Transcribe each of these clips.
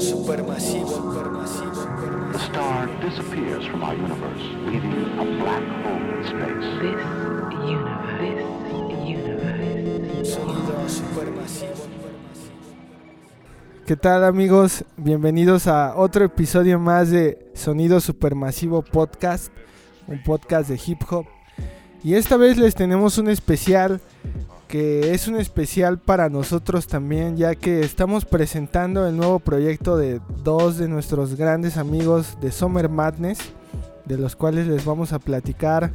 Supermasivo, supermasivo, supermasivo. The star disappears from our universe, leaving a black hole in space. This universe, this universe, Sonido supermasivo. ¿Qué tal amigos? Bienvenidos a otro episodio más de Sonido Supermasivo Podcast, un podcast de hip hop. Y esta vez les tenemos un especial que es un especial para nosotros también, ya que estamos presentando el nuevo proyecto de dos de nuestros grandes amigos de Summer Madness, de los cuales les vamos a platicar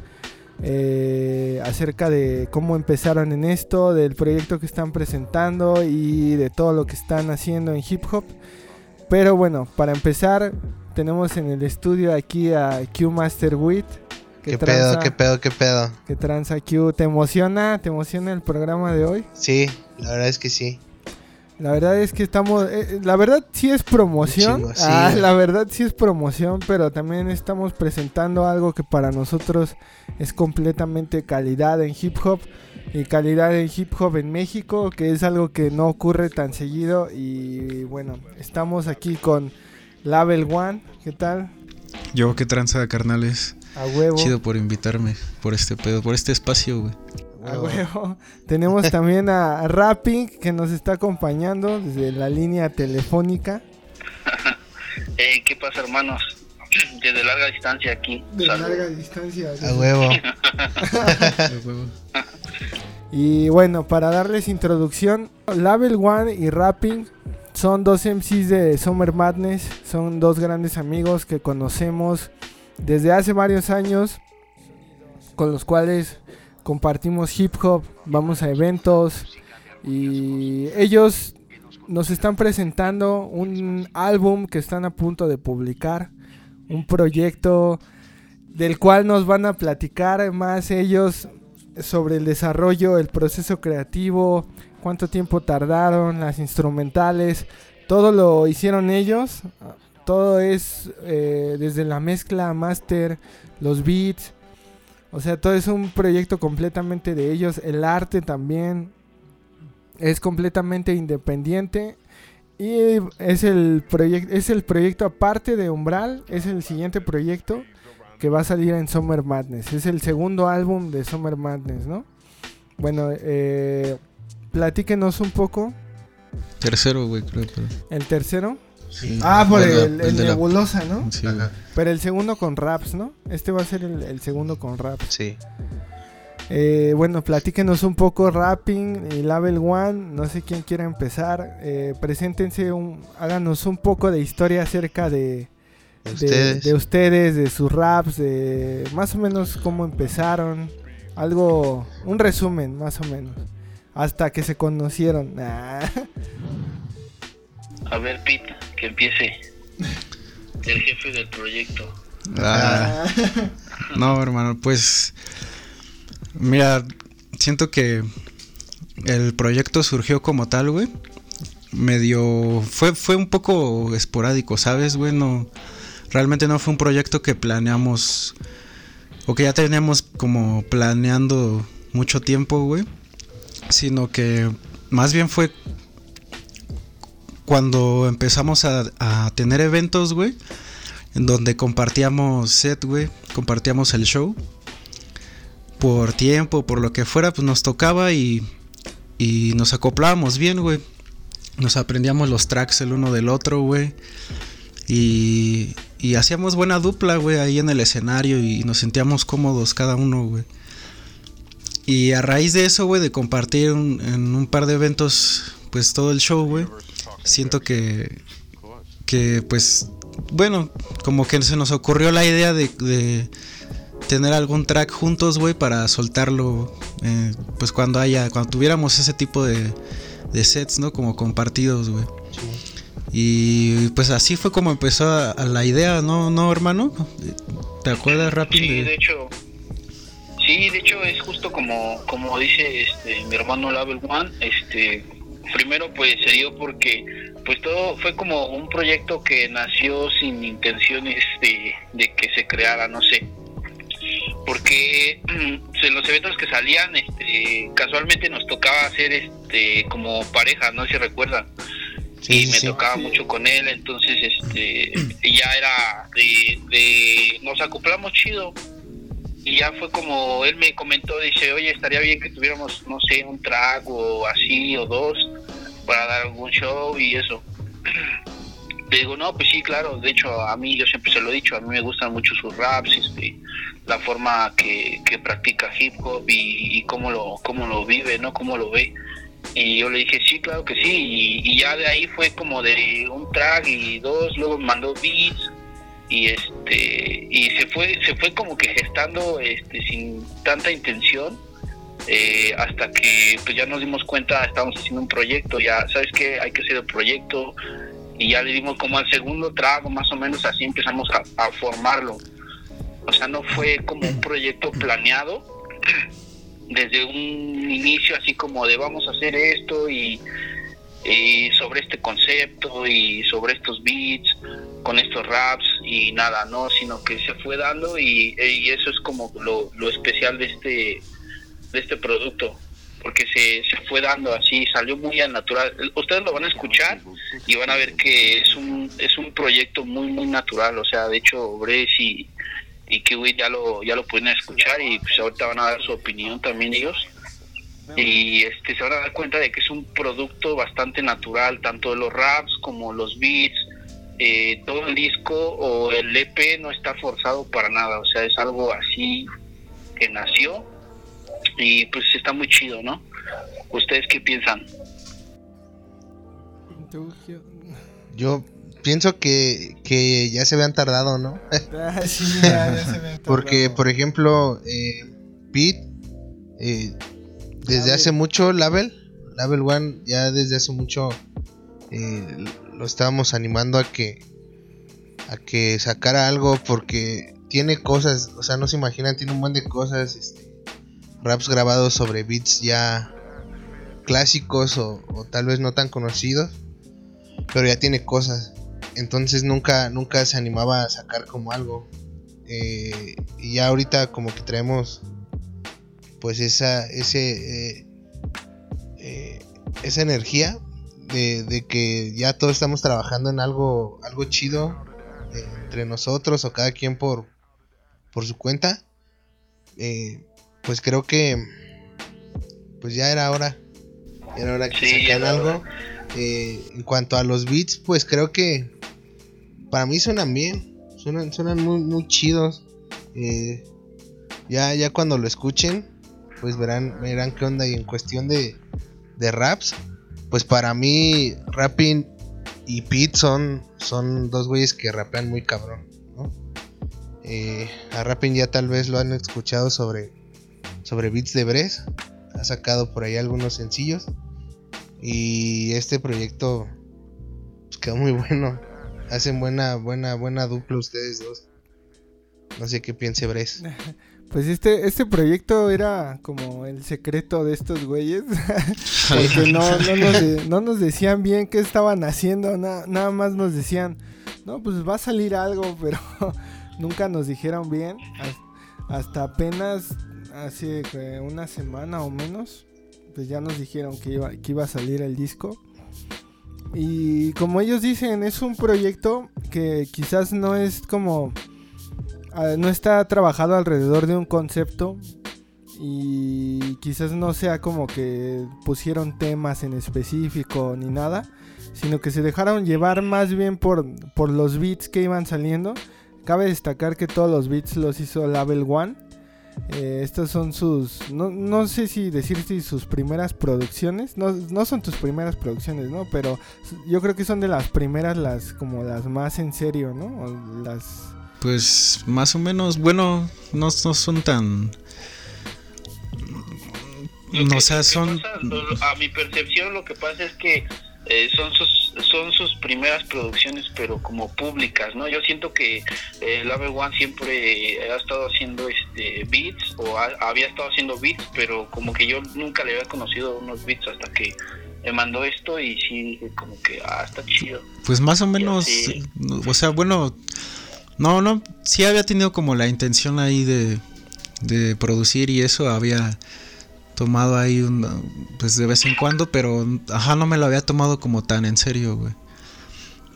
eh, acerca de cómo empezaron en esto, del proyecto que están presentando y de todo lo que están haciendo en hip hop. Pero bueno, para empezar, tenemos en el estudio aquí a Q Master Wit. ¿Qué pedo, qué pedo, qué pedo? ¿Qué tranza Q? ¿Te emociona? ¿Te emociona el programa de hoy? Sí, la verdad es que sí. La verdad es que estamos. eh, la verdad sí es promoción. Un chingo, sí, ah, la verdad sí es promoción, pero también estamos presentando algo que para nosotros es completamente calidad en hip hop. Y calidad en hip hop en México, que es algo que no ocurre tan seguido. Y bueno, estamos aquí con Label One. ¿Qué tal? Yo, qué tranza, carnales. A huevo. Chido por invitarme, por este pedo, por este espacio, güey. A huevo. Tenemos también a Rapping que nos está acompañando desde la línea telefónica. Eh, ¿Qué pasa, hermanos? Desde larga distancia aquí. De Salud. larga distancia. A huevo. De huevo. Y bueno, para darles introducción, Label One y Rapping son dos MCs de Summer Madness, son dos grandes amigos que conocemos desde hace varios años, con los cuales compartimos hip hop, vamos a eventos y ellos nos están presentando un álbum que están a punto de publicar, un proyecto del cual nos van a platicar más ellos sobre el desarrollo, el proceso creativo, cuánto tiempo tardaron, las instrumentales, todo lo hicieron ellos, todo es eh, desde la mezcla, master, los beats, o sea, todo es un proyecto completamente de ellos, el arte también es completamente independiente y es el proyecto es el proyecto aparte de Umbral, es el siguiente proyecto que va a salir en Summer Madness. Es el segundo álbum de Summer Madness, ¿no? Bueno, eh, platíquenos un poco. Tercero, güey, creo. Pero, El tercero. Sí. Ah, por Bueno, el, el de la- Nebulosa, ¿no? Sí, güey. Pero el segundo con raps, ¿no? Este va a ser el, el segundo con raps. Sí. Eh, bueno, platíquenos un poco Rapping y Label One. No sé quién quiera empezar. Eh, preséntense, un, háganos un poco de historia acerca de, ¿De de- ustedes? de ustedes, de sus raps, de más o menos cómo empezaron. Algo, un resumen más o menos. Hasta que se conocieron. Ah. A ver, Pete, que empiece. El jefe del proyecto. Ah, no, hermano, pues. Mira, siento que el proyecto surgió como tal, güey. Medio. Fue, fue un poco esporádico, ¿sabes, güey? No. Realmente no fue un proyecto que planeamos. O que ya teníamos como planeando mucho tiempo, güey. Sino que más bien fue cuando empezamos a, tener eventos, güey. En donde compartíamos set, güey. Compartíamos el show. Por tiempo, por lo que fuera, pues nos tocaba y, y nos acoplábamos bien, güey. Nos aprendíamos los tracks el uno del otro, güey. Y, y hacíamos buena dupla, güey, ahí en el escenario y nos sentíamos cómodos cada uno, güey. Y a raíz de eso, güey, de compartir en un par de eventos, pues todo el show, güey, siento que, que pues, bueno, como que se nos ocurrió la idea de, de tener algún track juntos, güey, para soltarlo, eh, pues cuando haya, cuando tuviéramos ese tipo de, de sets, ¿no? Como compartidos, güey. Y pues así fue como empezó a- a la idea, ¿no, no hermano? ¿Te acuerdas rápido? Sí, de hecho. Sí, de hecho es justo como, como dice este mi hermano Label One, este primero pues se dio porque pues todo fue como un proyecto que nació sin intenciones de, de que se creara, no sé. Porque en los eventos que salían, este, casualmente nos tocaba hacer este como pareja, no sé si recuerdan. y me tocaba mucho con él, entonces este ya era de, de nos acoplamos chido y ya fue como él me comentó, dice, oye, estaría bien que tuviéramos, no sé, un track o así o dos para dar algún show y eso. Le digo, no, pues sí, claro, de hecho a mí yo siempre se lo he dicho, a mí me gustan mucho sus raps, este, la forma que, que practica hip hop y, y cómo lo cómo lo vive, ¿no? Cómo lo ve. Y yo le dije, sí, claro que sí. Y, ya de ahí fue como de un track y dos, luego mandó beats y este y se fue se fue como que gestando este sin tanta intención eh, hasta que pues ya nos dimos cuenta estábamos haciendo un proyecto ya sabes que hay que hacer el proyecto. Y ya le dimos como al segundo trago más o menos así empezamos a, formarlo. O sea no fue como un proyecto planeado desde un inicio así como de vamos a hacer esto y, sobre este concepto y sobre estos beats con estos raps y nada, no, sino que se fue dando y, eso es como lo, lo, especial de este de este producto porque se, se fue dando así, salió muy al natural. Ustedes lo van a escuchar y van a ver que es un es un proyecto muy muy natural, o sea, de hecho Bres y y Kiwi ya lo ya lo pueden escuchar y pues ahorita van a dar su opinión también ellos y este se van a dar cuenta de que es un producto bastante natural tanto los raps como los beats eh, todo el disco o el EP no está forzado para nada o sea es algo así que nació y pues está muy chido no ustedes qué piensan yo pienso que, que ya se habían tardado, ¿no? Ah, sí, ya, se habían tardado. Porque, por ejemplo, eh, Pete, eh, desde hace mucho, Label, Label One, ya desde hace mucho eh, lo estábamos animando a que, a que sacara algo porque tiene cosas, o sea, no se imaginan, tiene un buen de cosas, este, raps grabados sobre beats ya clásicos o, tal vez no tan conocidos, pero ya tiene cosas entonces nunca, nunca se animaba a sacar como algo. Eh, y ya ahorita como que traemos pues esa, ese, eh, eh, esa energía de, que ya todos estamos trabajando en algo, algo chido entre nosotros o cada quien por, por su cuenta. Pues creo que pues ya era hora. Era hora que sacan algo. en cuanto a los beats, pues creo que para mí suenan bien, suenan, suenan muy, muy chidos. Eh, ya, ya cuando lo escuchen, pues verán, verán qué onda. Y en cuestión de, de raps, pues para mí, Rapping y Pete son, son dos güeyes que rapean muy cabrón. Eh, a Rapping ya tal vez lo han escuchado sobre, sobre beats de Bres. Ha sacado por ahí algunos sencillos. Y este proyecto pues, quedó muy bueno. Hacen buena, buena, buena dupla ustedes dos. No sé qué piense Bres. Pues este, este proyecto era como el secreto de estos güeyes. Porque no, no, nos decían bien qué estaban haciendo. nada más nos decían, no, pues va a salir algo, pero nunca nos dijeron bien. Hasta apenas hace una semana o menos, pues ya nos dijeron que iba, que iba a salir el disco. Y como ellos dicen, es un proyecto que quizás no es como... Ah, no está trabajado alrededor de un concepto y quizás no sea como que pusieron temas en específico ni nada, sino que se dejaron llevar más bien por, por los beats que iban saliendo. Cabe destacar que todos los beats los hizo Label One eh, estas son sus, no, no, sé si decir si sus primeras producciones, no, no, son tus primeras producciones, ¿no? Pero yo creo que son de las primeras, las como las más en serio, ¿no? las... Pues más o menos, bueno, no, no son tan... No, o sea, son... a mi percepción lo que pasa es que eh, son sus son sus primeras producciones pero como públicas no yo siento que eh, Love One siempre ha estado haciendo este beats o había estado haciendo beats pero como que yo nunca le había conocido unos beats hasta que me mandó esto y sí como que ah está chido. Pues más o menos o sea bueno no no sí había tenido como la intención ahí de de producir y eso había tomado ahí un, pues de vez en cuando, pero ajá, no me lo había tomado como tan en serio, güey.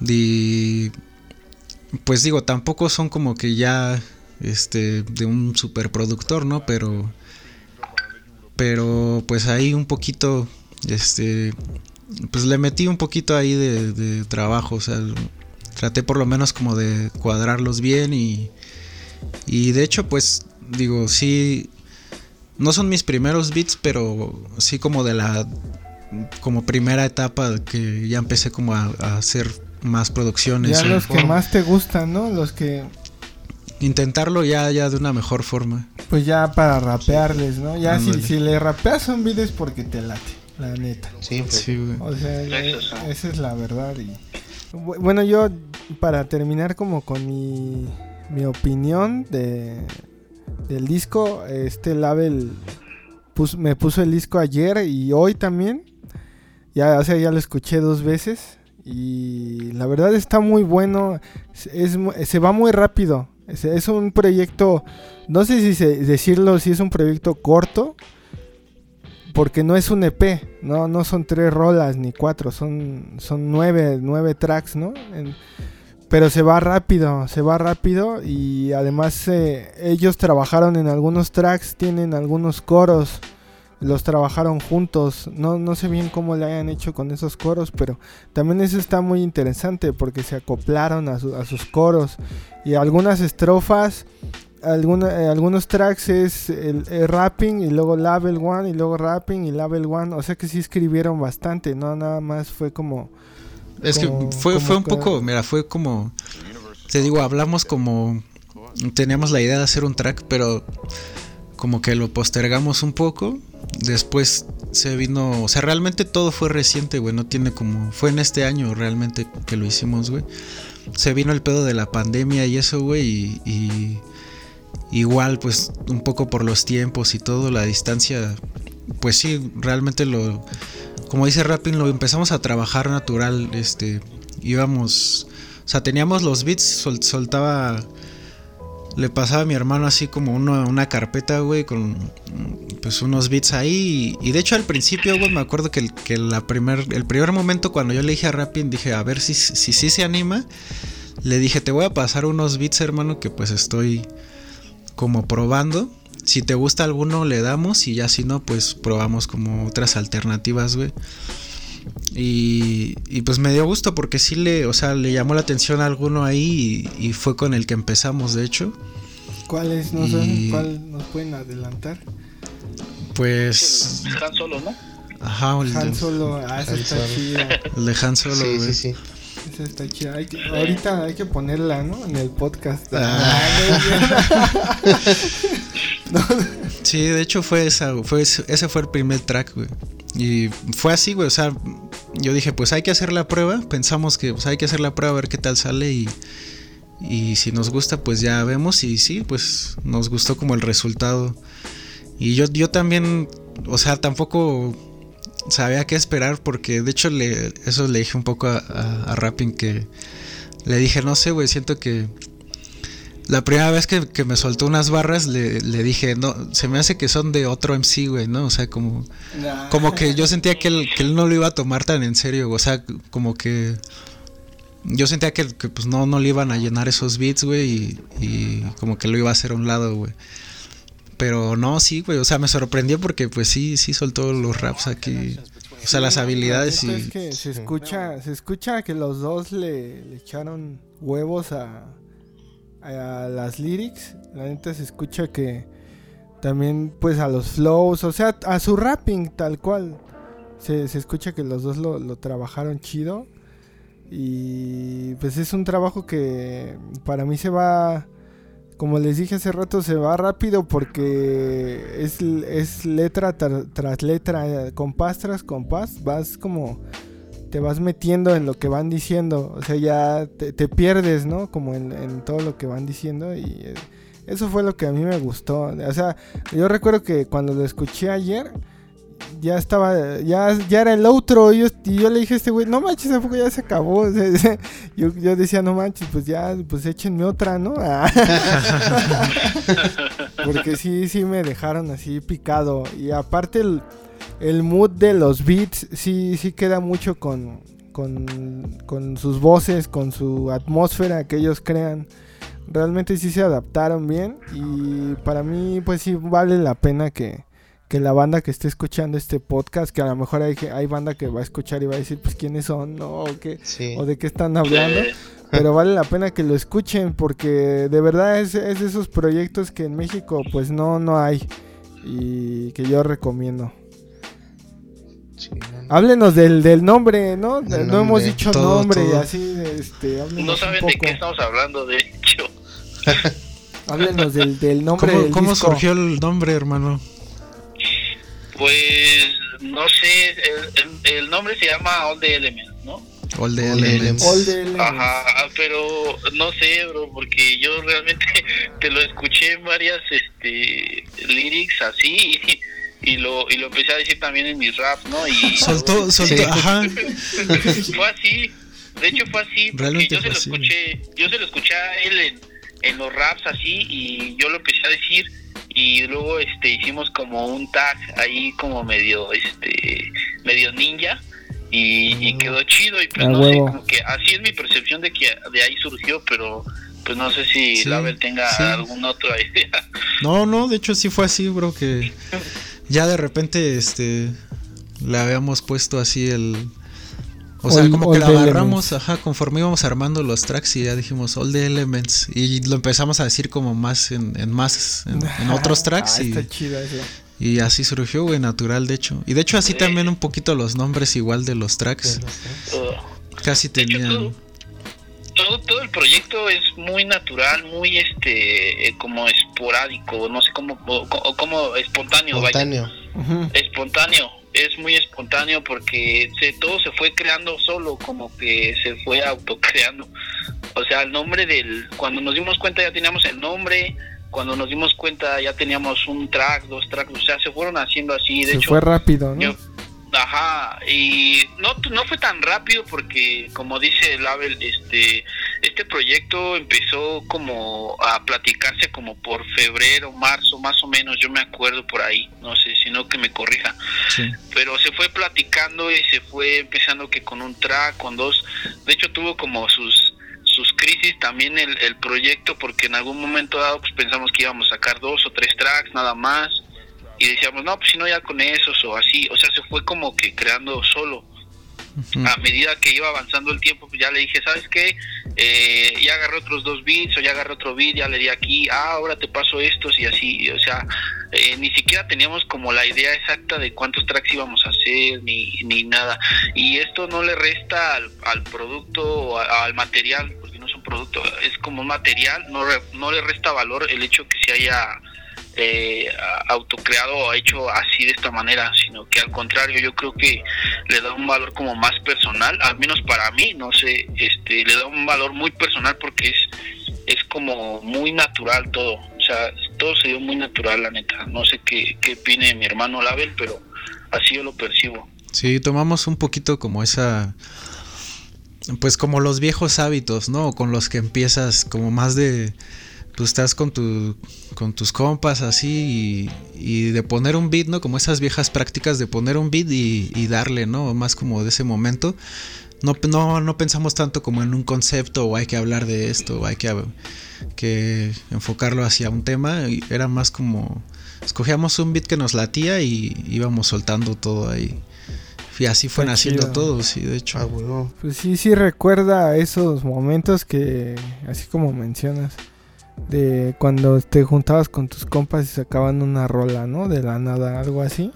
Y pues digo, tampoco son como que ya este de un superproductor, ¿no? Pero pero pues ahí un poquito este pues le metí un poquito ahí de, de trabajo, o sea, traté por lo menos como de cuadrarlos bien y y de hecho pues digo, sí no son mis primeros beats, pero sí como de la como primera etapa que ya empecé como a, a hacer más producciones. Ya los que más te gustan, ¿no? Los que intentarlo ya, ya de una mejor forma. Pues ya para rapearles, ¿no? Ya si, si, le rapeas un beat es porque te late, la neta. Sí, pues. Sí, güey. O sea, esa es la verdad. Y, bueno, yo para terminar como con mi, mi opinión de, del disco, este label me puso el disco ayer y hoy también. Ya, o sea, ya lo escuché dos veces. Y la verdad está muy bueno. Es, se va muy rápido. Es, un proyecto. No sé si decirlo si es un proyecto corto. Porque no es un EP. No, no son tres rolas ni cuatro. Son, son nueve, nueve tracks, ¿no? Pero se va rápido, se va rápido y además eh, ellos trabajaron en algunos tracks, tienen algunos coros, los trabajaron juntos, no, no sé bien cómo le hayan hecho con esos coros, pero también eso está muy interesante porque se acoplaron a, su, a sus coros. Y algunas estrofas, eh, algunos tracks es el, el, rapping y luego level one y luego rapping y level one, o sea que sí escribieron bastante, no nada más fue como es como, que fue, fue un poco, mira, fue como, te digo, hablamos como, teníamos la idea de hacer un track, pero como que lo postergamos un poco. Después se vino, o sea, realmente todo fue reciente, güey, no tiene como, fue en este año realmente que lo hicimos, güey. Se vino el pedo de la pandemia y eso, güey, y, y igual, pues, un poco por los tiempos y todo, la distancia, pues sí, realmente lo como dice Rapping, lo empezamos a trabajar natural. Este, íbamos, o sea, teníamos los beats, sol, soltaba, le pasaba a mi hermano así como una, una carpeta, güey, con pues unos beats ahí. Y, de hecho al principio, güey, me acuerdo que, el, que la primer, el primer momento cuando yo le dije a Rapping, dije, a ver si si, si se anima. Le dije, te voy a pasar unos beats, hermano, que pues estoy como probando si te gusta alguno le damos y ya si no pues probamos como otras alternativas, güey. Y, y, pues me dio gusto porque sí le, o sea, le llamó la atención a alguno ahí y, y fue con el que empezamos, de hecho. ¿Cuál es? No y... sé, ¿cuál nos pueden adelantar? Pues... Han Solo, ¿no? Ajá, el Han Solo, ah, esa está chida. El de Han Solo, sí, güey. sí, sí. Esa está chida. Hay que, ahorita hay que ponerla, ¿no? En el podcast. Ah. sí, de hecho fue esa, fue ese fue el primer track, güey. Y fue así, güey, o sea, yo dije, pues hay que hacer la prueba, pensamos que pues hay que hacer la prueba a ver qué tal sale y y si nos gusta, pues ya vemos y sí, pues nos gustó como el resultado. Y yo yo también, o sea, tampoco sabía qué esperar porque de hecho le, eso le dije un poco a, a, a Rapping que le dije, no sé, güey, siento que la primera vez que, que me soltó unas barras le, le, dije, no, se me hace que son de otro MC, güey, ¿no? O sea, como, nah. como que yo sentía que él, que él no lo iba a tomar tan en serio, o sea, como que yo sentía que, que pues no, no le iban a llenar esos beats, güey, y, y como que lo iba a hacer a un lado, güey. Pero no, sí, güey, o sea, me sorprendió porque pues sí, sí soltó los raps aquí. O sea, las habilidades y... Es que se escucha, se escucha que los dos le, le echaron huevos a, a, las lyrics. La neta se escucha que también pues a los flows, o sea, a su rapping tal cual. Se, se escucha que los dos lo, lo trabajaron chido. Y pues es un trabajo que para mí se va como les dije hace rato, se va rápido porque es, es letra tra, tras letra, compás tras compás, vas como te vas metiendo en lo que van diciendo, o sea, ya te, te pierdes, ¿no? Como en, en, todo lo que van diciendo y eh, eso fue lo que a mí me gustó, o sea, yo recuerdo que cuando lo escuché ayer, ya estaba, ya, ya era el otro. Y yo, y yo le dije a este güey, no manches, ¿a poco ya se acabó? yo, yo decía, no manches, pues ya, pues échenme otra, ¿no? Porque sí, sí me dejaron así picado. Y aparte el, mood de los beats, sí, sí queda mucho con, con, con sus voces, con su atmósfera que ellos crean. Realmente sí se adaptaron bien y para mí pues sí vale la pena que, que la banda que esté escuchando este podcast, que a lo mejor hay, hay banda que va a escuchar y va a decir pues quiénes son ¿no? o, qué, Sí. o de qué están hablando. Pero vale la pena que lo escuchen porque de verdad es, es de esos proyectos que en México pues no, no hay y que yo recomiendo. Sí, no, no. Háblenos del, del nombre, ¿no? Del no hemos dicho Todo, nombre y todo. así, este, No un saben de qué estamos hablando, de hecho. Háblenos del, del nombre ¿Cómo, del cómo disco. surgió el nombre, hermano? Pues no sé, el, el- el nombre se llama All the Elements, ¿no? All the All the Elements. All the Elements. Ajá, pero no sé, bro, porque yo realmente te lo escuché en varias este lyrics así y, y lo y lo empecé a decir también en mis raps, ¿no? Y Soltó, soltó, Sí. ajá. fue así. De hecho fue así, porque Realmente yo se lo así. escuché, yo se lo escuché a él en, en los raps así y yo lo empecé a decir y luego este hicimos como un tag ahí como medio este medio ninja y, y quedó chido y pues A no huevo. sé como que así es mi percepción de que de ahí surgió pero pues no sé si Sí, Label tenga sí. alguna otra idea No, no, de hecho sí fue así, bro, que ya de repente este le habíamos puesto así el o sea, All- como all que la agarramos, elements. ajá, conforme íbamos armando los tracks y ya dijimos All the Elements y lo empezamos a decir como más en, en más en, en otros tracks Ah, y, está chido eso. y así surgió, güey, natural de hecho. Y de hecho así Sí. también un poquito los nombres igual de los tracks, Todo. casi De tenían todo, todo el proyecto es muy natural, muy este, eh, como esporádico, no sé cómo, o- como espontáneo, vaya. Espontáneo. Espontáneo, es muy espontáneo porque se, todo se fue creando solo, como que se fue autocreando. O sea, el nombre del, cuando nos dimos cuenta ya teníamos el nombre, cuando nos dimos cuenta ya teníamos un track, dos tracks, o sea, se fueron haciendo así. De Se hecho, fue rápido, ¿no? yo- Ajá, y no, no fue tan rápido porque, como dice Label, este, este proyecto empezó como a platicarse como por febrero, marzo, más o menos, yo me acuerdo por ahí, no sé, si no que me corrija, sí. pero se fue platicando y se fue empezando que con un track, con dos, de hecho tuvo como sus sus crisis también el, el proyecto porque en algún momento dado pues pensamos que íbamos a sacar dos o tres tracks nada más y decíamos no pues si no ya con esos o así o sea se fue como que creando solo a medida que iba avanzando el tiempo, pues ya le dije, ¿sabes qué? Eh, ya agarré otros dos beats o ya agarré otro beat, ya le di aquí, ah, ahora te paso estos y así, o sea, eh, ni siquiera teníamos como la idea exacta de cuántos tracks íbamos a hacer ni, ni nada. Y esto no le resta al, al producto o a- al material, porque no es un producto, es como un material, no, re- no le resta valor el hecho que se haya eh, autocreado o hecho así de esta manera, sino que al contrario yo creo que le da un valor como más personal, al menos para mí, no sé, este, le da un valor muy personal porque es, es como muy natural todo, o sea, todo se dio muy natural, la neta, no sé qué, qué opine mi hermano Label, pero así yo lo percibo. Sí, tomamos un poquito como esa. Pues como los viejos hábitos, ¿no? Con los que empiezas como más de. Pues estás con, tu, con tus compas así y, y de poner un beat, ¿no? Como esas viejas prácticas de poner un beat y, y darle, ¿no? Más como de ese momento. No, no, no pensamos tanto como en un concepto o hay que hablar de esto o hay que, que enfocarlo hacia un tema. Era más como escogíamos un beat que nos latía y íbamos soltando todo ahí. Y así fue naciendo todo, sí, de hecho. Ah, huevo. Pues sí, sí recuerda esos momentos que, así como mencionas, de cuando te juntabas con tus compas y sacaban una rola, ¿no? De la nada, algo así.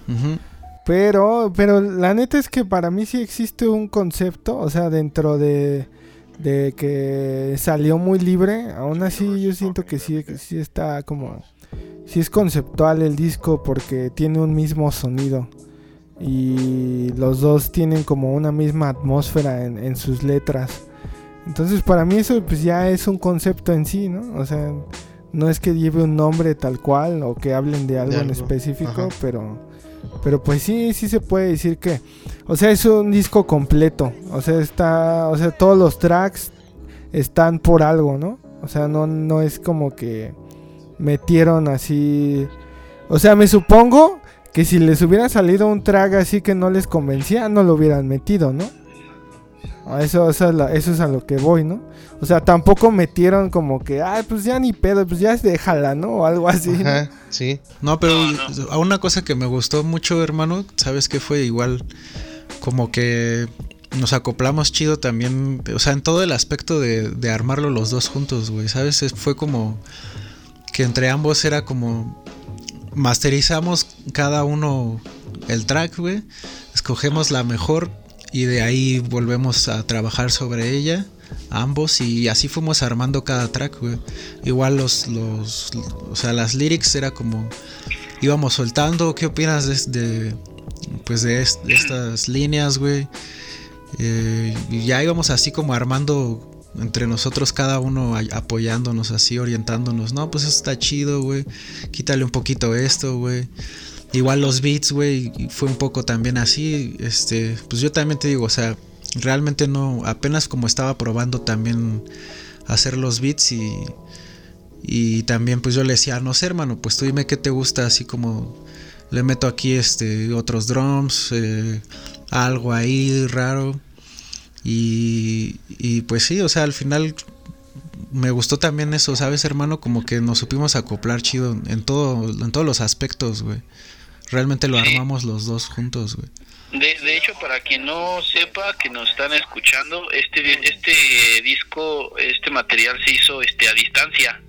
Pero, pero la neta es que para mí sí existe un concepto, o sea, dentro de, de que salió muy libre, aún así yo siento que sí, que sí está como, sí es conceptual el disco porque tiene un mismo sonido y los dos tienen como una misma atmósfera en, en sus letras. Entonces para mí eso pues ya es un concepto en sí, ¿no? O sea, no es que lleve un nombre tal cual o que hablen de algo, en algo, específico, ajá. pero pero pues sí, sí se puede decir que o sea, es un disco completo, o sea, está, o sea, todos los tracks están por algo, ¿no? O sea, no no es como que metieron así o sea, me supongo que si les hubiera salido un track así que no les convencía, no lo hubieran metido, ¿no? A Eso, eso, es la- eso es a lo que voy, ¿no? O sea, tampoco metieron como que, ay, pues ya ni pedo, pues ya déjala, ¿no? O algo así. ¿no? Sí. No, pero No, no. a una cosa que me gustó mucho, hermano, ¿sabes qué fue? Igual, como que nos acoplamos chido también, o sea, en todo el aspecto de, de armarlo los dos juntos, güey, ¿sabes? Es- Fue como que entre ambos era como masterizamos cada uno el track, güey, escogemos la mejor y de ahí volvemos a trabajar sobre ella ambos y así fuimos armando cada track, güey. Igual los, los, o sea, las lyrics era como íbamos soltando, ¿qué opinas de, de, pues de, est- de estas líneas, güey? Eh, y ya íbamos así como armando entre nosotros cada uno apoyándonos así, orientándonos. No, pues eso está chido, güey. Quítale un poquito esto, güey. Igual los beats, güey, fue un poco también así. Este, pues yo también te digo, o sea, realmente no, apenas como estaba probando también hacer los beats y, y también pues yo le decía, no sé hermano, pues tú dime qué te gusta, así como le meto aquí este otros drums, eh, algo ahí raro. Y, y pues sí, o sea, al final me gustó también eso, ¿sabes, hermano? Como que nos supimos acoplar chido en todo, en todos los aspectos, güey. Realmente lo Sí. armamos los dos juntos, güey. De, de hecho, para quien no sepa, que nos están escuchando, este este disco, este material se hizo este a distancia.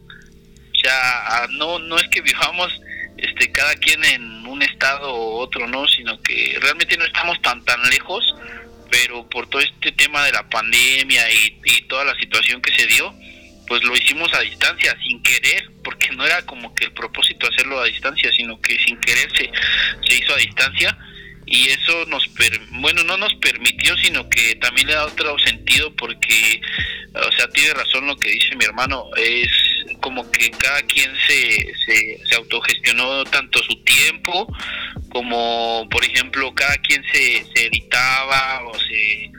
O sea, no no es que vivamos este cada quien en un estado u otro, no, sino que realmente no estamos tan tan lejos, pero por todo este tema de la pandemia y, y toda la situación que se dio, pues lo hicimos a distancia, sin querer, porque no era como que el propósito hacerlo a distancia, sino que sin querer se, se hizo a distancia. Y eso nos per- bueno no nos permitió sino que también le da otro sentido porque o sea tiene razón lo que dice mi hermano es como que cada quien se, se, se autogestionó tanto su tiempo como por ejemplo cada quien se, se editaba o se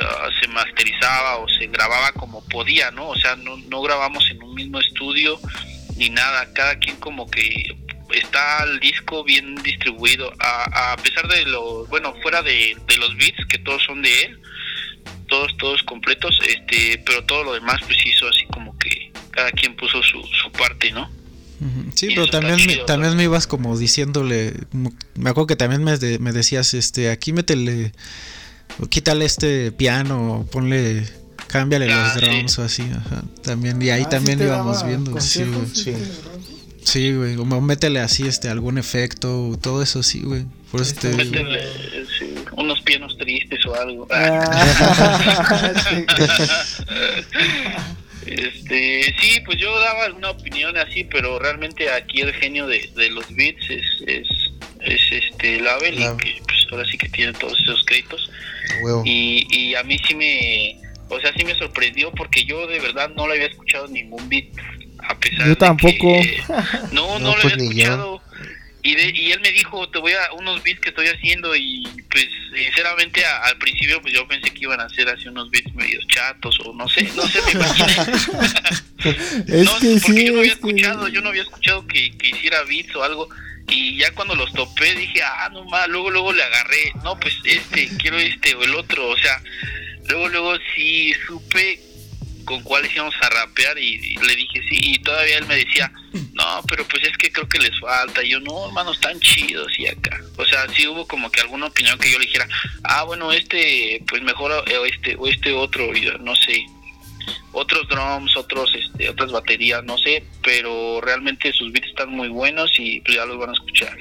ah, se masterizaba o se grababa como podía no o sea no, no grabamos en un mismo estudio ni nada. Cada quien como que está el disco bien distribuido. A, a pesar de lo bueno fuera de, de los beats que todos son de él todos todos completos este pero todo lo demás pues hizo así como que cada quien puso su, su parte no Sí, Y pero también, me, también me ibas como diciéndole, me acuerdo que también me, de- me decías, este, aquí métele, o quítale este piano, ponle, cámbiale Ah, los sí. drums o así, ajá, también, y ahí Ah, ¿sí también te íbamos viendo, sí, güey, Sí. sí, güey, o métele así, este, algún efecto, todo eso sí, güey, por eso te digo. Métele, sí, unos pianos tristes o algo Ah, sí. Este, sí, pues yo daba alguna opinión así, pero realmente aquí el genio de, de los beats es, es, es este Label y que pues ahora sí que tiene todos esos créditos. Huevo. Y, y a mí sí me, o sea, sí me sorprendió porque yo de verdad no le había escuchado ningún beat. A pesar Yo de tampoco. que- no, no, No, lo pues, había escuchado. Y, de, y él me dijo, te voy a unos beats que estoy haciendo y pues sinceramente a- al principio pues yo pensé que iban a hacer así unos beats medio chatos o no sé, no sé, me imaginé. Es no, que porque sí, yo no había que- escuchado, yo no había escuchado que, que hiciera beats o algo y ya cuando los topé dije, ah, no más, luego luego le agarré, no, pues este, quiero este o el otro, o sea, luego luego sí supe con cuáles íbamos a rapear y, le dije sí y todavía él me decía, no, pero pues es que creo que les falta, y yo no, hermanos, están chidos y acá, o sea, sí hubo como que alguna opinión que yo le dijera, ah, bueno, este, pues mejor o este o este otro, y yo no sé, otros drums, otros, este, otras baterías, no sé, pero realmente sus beats están muy buenos y pues ya los van a escuchar.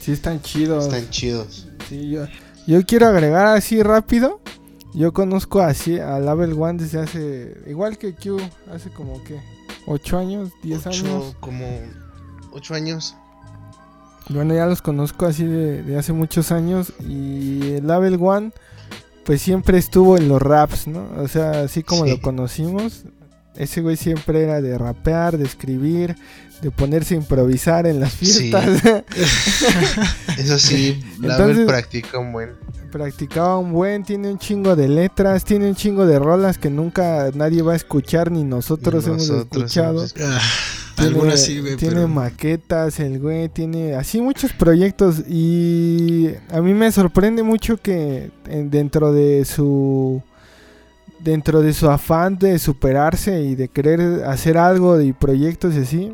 Sí, están chidos. Están chidos. Sí, yo, yo quiero agregar así rápido. Yo conozco así a Level One desde hace. Igual que Q, hace como que. 8 años, 10 años. Como ocho años. Bueno, ya los conozco así de, de hace muchos años. Y el Level One, pues siempre estuvo en los raps, ¿no? O sea, así como Sí. lo conocimos. Ese güey siempre era de rapear, de escribir, de ponerse a improvisar en las Sí. fiestas. Eso sí, Entonces- practica un buen. Practicaba un buen, tiene un chingo de letras, tiene un chingo de rolas que nunca nadie va a escuchar ni nosotros, hemos Nosotros escuchado. hemos- Tiene, algunas sí, güey, tiene pero- maquetas, el güey tiene así muchos proyectos y a mí me sorprende mucho que en- dentro de su dentro de su afán de superarse y de querer hacer algo y proyectos y así,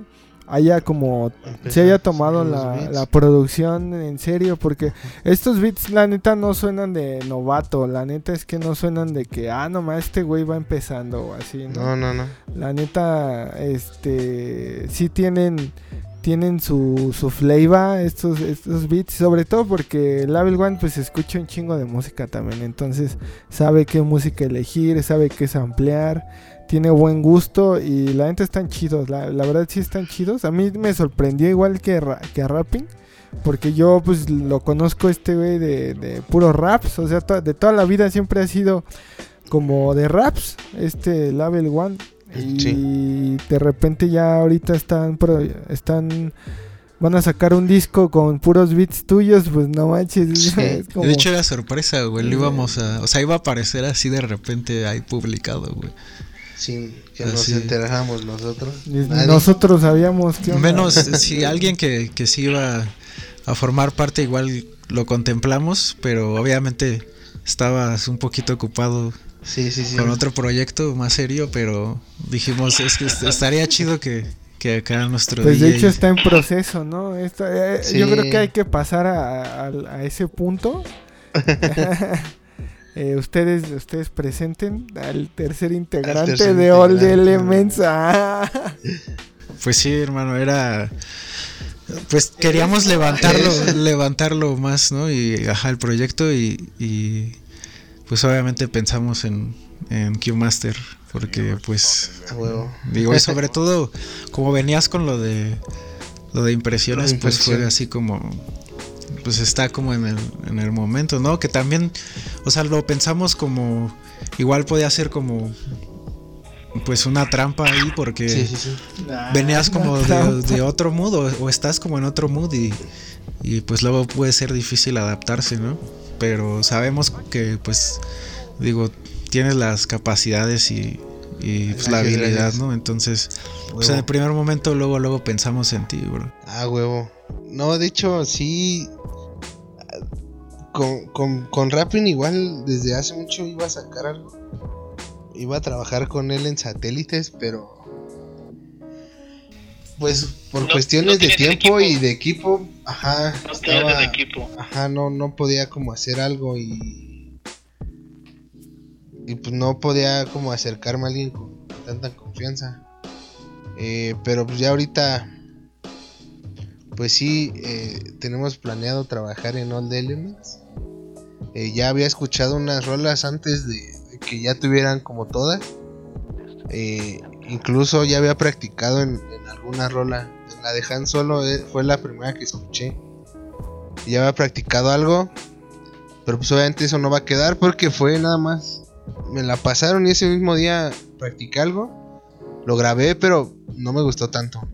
haya como se haya tomado la, la, producción en serio porque estos beats la neta no suenan de novato. La neta es que no suenan de que ah nomás este güey va empezando o así no no no, la neta este sí tienen tienen su, su flavor estos, estos beats, sobre todo porque Label One pues escucha un chingo de música también, entonces sabe qué música elegir, sabe qué samplear, tiene buen gusto y la gente están chidos, la, la, verdad sí están chidos. A mí me sorprendió igual que, que a Rapping, porque yo pues lo conozco este güey de, de puros raps, o sea, de toda la vida siempre ha sido como de raps, este Label One. Y de repente ya ahorita están, están van a sacar un disco con puros beats tuyos, pues no manches. De hecho era sorpresa, güey. Lo íbamos a, o sea, iba a aparecer así de repente ahí publicado, güey. Sin que nos enteráramos nosotros. Nosotros sabíamos que Menos si alguien que, que sí iba a formar parte igual lo contemplamos, pero obviamente estabas un poquito ocupado Sí, sí, sí. Con otro proyecto más serio, pero dijimos, es que estaría chido que, que acá nuestro Pues de hecho está en proceso, ¿no? Eh, yo creo que hay que pasar a, a, ese punto. eh, ustedes, ustedes presenten al tercer integrante de All the Elements. Ah. Pues sí, hermano, era... Pues queríamos levantarlo, levantarlo más, ¿no? Y ajá, el proyecto y, y pues obviamente pensamos en, en Q-Master, porque pues digo, y sobre todo como venías con lo de lo de impresiones, pues fue así como pues está como en el, en el momento, ¿no? Que también, o sea, lo pensamos como igual podía ser como pues una trampa ahí porque venías como de, otro mood o, estás como en otro mood y, y pues luego puede ser difícil adaptarse, ¿no? pero sabemos que pues digo, tienes las capacidades y, pues, la habilidad, ¿no? Entonces, pues en el primer momento luego luego pensamos en ti, bro. Ah, huevo. No, de hecho, sí con, con, con Rapping igual desde hace mucho iba a sacar algo. Iba a trabajar con él en satélites, pero pues por cuestiones de tiempo y de equipo, ajá, no estaba, de equipo. Ajá, no, no podía como hacer algo y y pues no podía como acercarme a alguien con tanta confianza. Eh, pero pues ya ahorita, pues sí, eh, tenemos planeado trabajar en the Elements. Eh, ya había escuchado unas rolas antes de, que ya tuvieran como todas. Eh, incluso ya había practicado en, alguna rola. La de Han Solo fue la primera que escuché. Ya había practicado algo. Pero pues obviamente eso no va a quedar porque fue nada más. Me la pasaron y ese mismo día practiqué algo. Lo grabé, pero no me gustó tanto.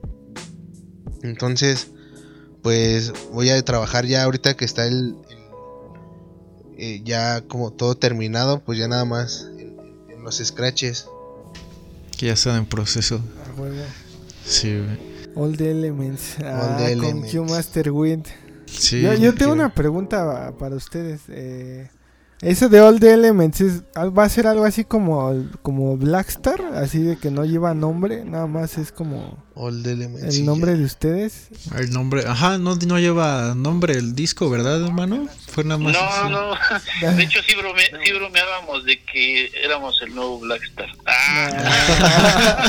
Entonces, pues voy a trabajar ya ahorita que está el, eh, ya como todo terminado, pues ya nada más en los scratches que ya están en proceso. Sí, All the Elements. ah, con Q Master Wind. Sí, yo, tengo una pregunta para ustedes. Eh, eso de All the Elements va a ser algo así como, como Blackstar, así de que no lleva nombre, nada más es como All the Elements, el nombre de ustedes. El nombre, ajá, no, no lleva nombre el disco, ¿verdad, hermano? Fue nada más. No, no, de hecho sí, brome, sí, bromeábamos de que éramos el nuevo Blackstar. Ah.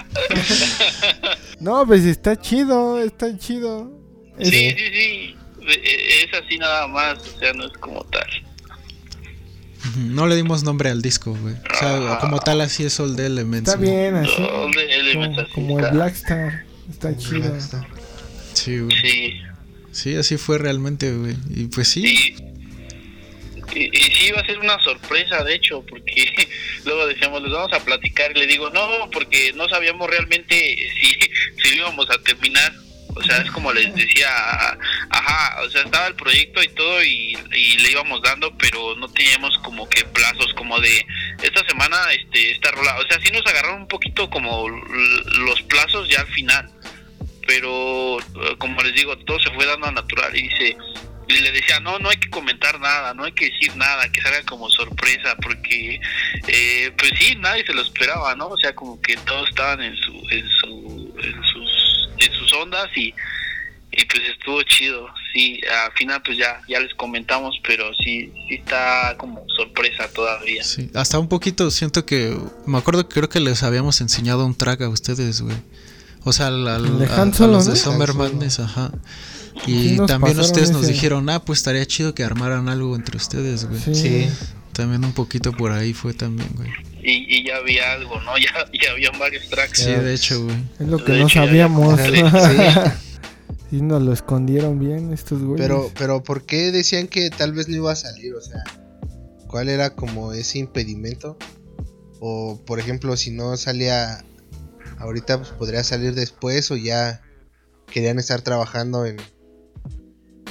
no, pues está chido, está chido. Sí, sí, sí, es así nada más, o sea, no es como tal. No le dimos nombre al disco, güey. O sea, como tal así es All the Elements. Está bien, así. como, el Blackstar. Está chido. Sí, güey. Sí. Sí, así fue realmente, güey. Y pues sí. Y, sí iba a ser una sorpresa, de hecho, porque luego decíamos, les vamos a platicar. Y le digo, no, porque no sabíamos realmente si, si íbamos a terminar o sea, es como les decía, ajá, o sea, estaba el proyecto y todo y, le íbamos dando, pero no teníamos como que plazos como de esta semana, este, esta rola, o sea, sí nos agarraron un poquito como los plazos ya al final, pero eh, como les digo, todo se fue dando a natural y dice, y le decía, no, no hay que comentar nada, no hay que decir nada, que salga como sorpresa, porque, eh, pues sí, nadie se lo esperaba, ¿no? O sea, como que todos estaban en, su, en, su, sus, ondas y, y pues estuvo chido, sí, al final pues ya, ya les comentamos, pero sí, sí está como sorpresa todavía. Sí, hasta un poquito siento que, me acuerdo que creo que les habíamos enseñado un track a ustedes, güey. O sea, al, al- El de a- los de. Summer. Madness, ajá. Y también ustedes nos ese. dijeron, ah, pues estaría chido que armaran algo entre ustedes, güey. Sí. Sí. También un poquito por ahí fue también, güey. Y, y ya había algo, ¿no? Ya, ya había varios tracks. Sí, de hecho, güey. Es lo que De no hecho, sabíamos. Sí, nos lo escondieron bien estos güeyes. Pero, pero ¿por qué decían que tal vez no iba a salir? O sea, ¿cuál era como ese impedimento? O, por ejemplo, si no salía ahorita, pues podría salir después o ya querían estar trabajando en,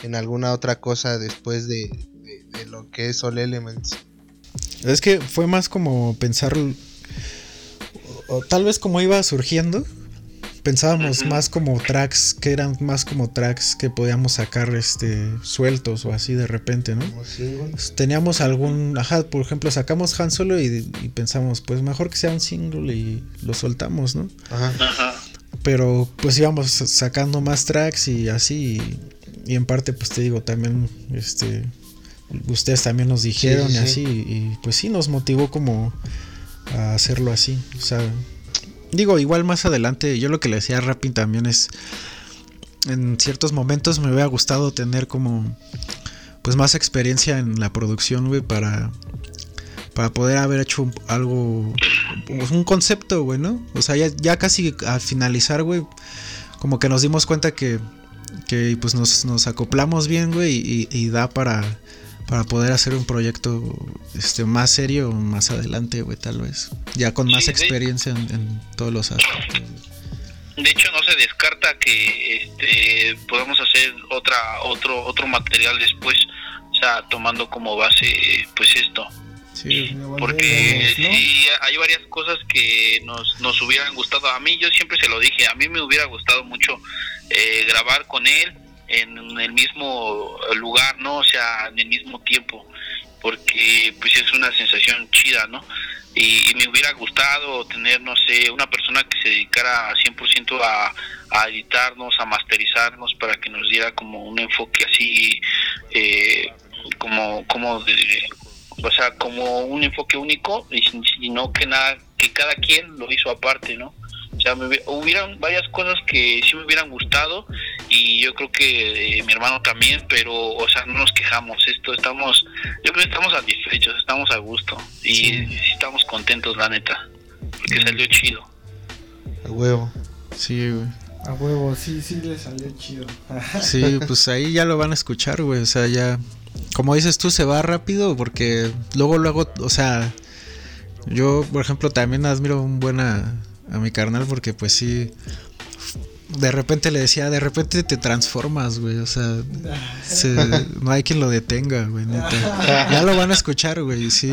en alguna otra cosa después de, de- de lo que es All Elements. Es que fue más como pensar, o, o tal vez como iba surgiendo, pensábamos más como tracks, que eran más como tracks que podíamos sacar este sueltos o así de repente, ¿no? Como single. Pues, teníamos algún, ajá, por ejemplo, sacamos Han Solo y, y pensamos, pues mejor que sea un single y lo soltamos, ¿no? Ajá. Ajá. Pero pues íbamos sacando más tracks y así. Y, y en parte, pues te digo, también, este, ustedes también nos dijeron Sí, y sí, así. Y pues sí, nos motivó como a hacerlo así. O sea, digo, igual más adelante, yo lo que le decía a Rapping también es, en ciertos momentos me hubiera gustado tener como, pues más experiencia en la producción, güey, para... Para poder haber hecho un- algo, pues, un concepto, güey, ¿no? O sea, ya, ya casi al finalizar, güey, como que nos dimos cuenta que, que pues nos, nos acoplamos bien, güey, y, y da para, para poder hacer un proyecto este más serio más adelante, güey, tal vez. Ya con más Sí, experiencia en, en todos los aspectos. De hecho, no se descarta que este, podamos hacer otra otro otro material después, o sea, tomando como base pues esto. Sí, Porque ¿no? sí, hay varias cosas que nos, nos hubieran gustado. A mí, yo siempre se lo dije, a mí me hubiera gustado mucho eh, grabar con él en el mismo lugar, ¿no? O sea, en el mismo tiempo, porque pues es una sensación chida, ¿no? Y, y me hubiera gustado tener, no sé, una persona que se dedicara 100% a, a editarnos, a masterizarnos, para que nos diera como un enfoque así, eh, como, como o sea, como un enfoque único y sin- sino que nada, que cada quien lo hizo aparte, ¿no? O sea, me hubi- hubieran varias cosas que sí me hubieran gustado y yo creo que eh, mi hermano también, pero, o sea, no nos quejamos, esto estamos, yo creo que estamos satisfechos, estamos a gusto y sí estamos contentos, la neta, porque salió chido. A huevo. sí, güey. A huevo, sí, sí le salió chido. Sí, pues ahí ya lo van a escuchar, güey. O sea, ya. Como dices tú, se va rápido porque luego, luego, o sea. Yo, por ejemplo, también admiro un buen a, a mi carnal porque, pues sí. De repente le decía, de repente te transformas, güey. O sea, se- no hay quien lo detenga, güey. neta. Ya lo van a escuchar, güey, sí.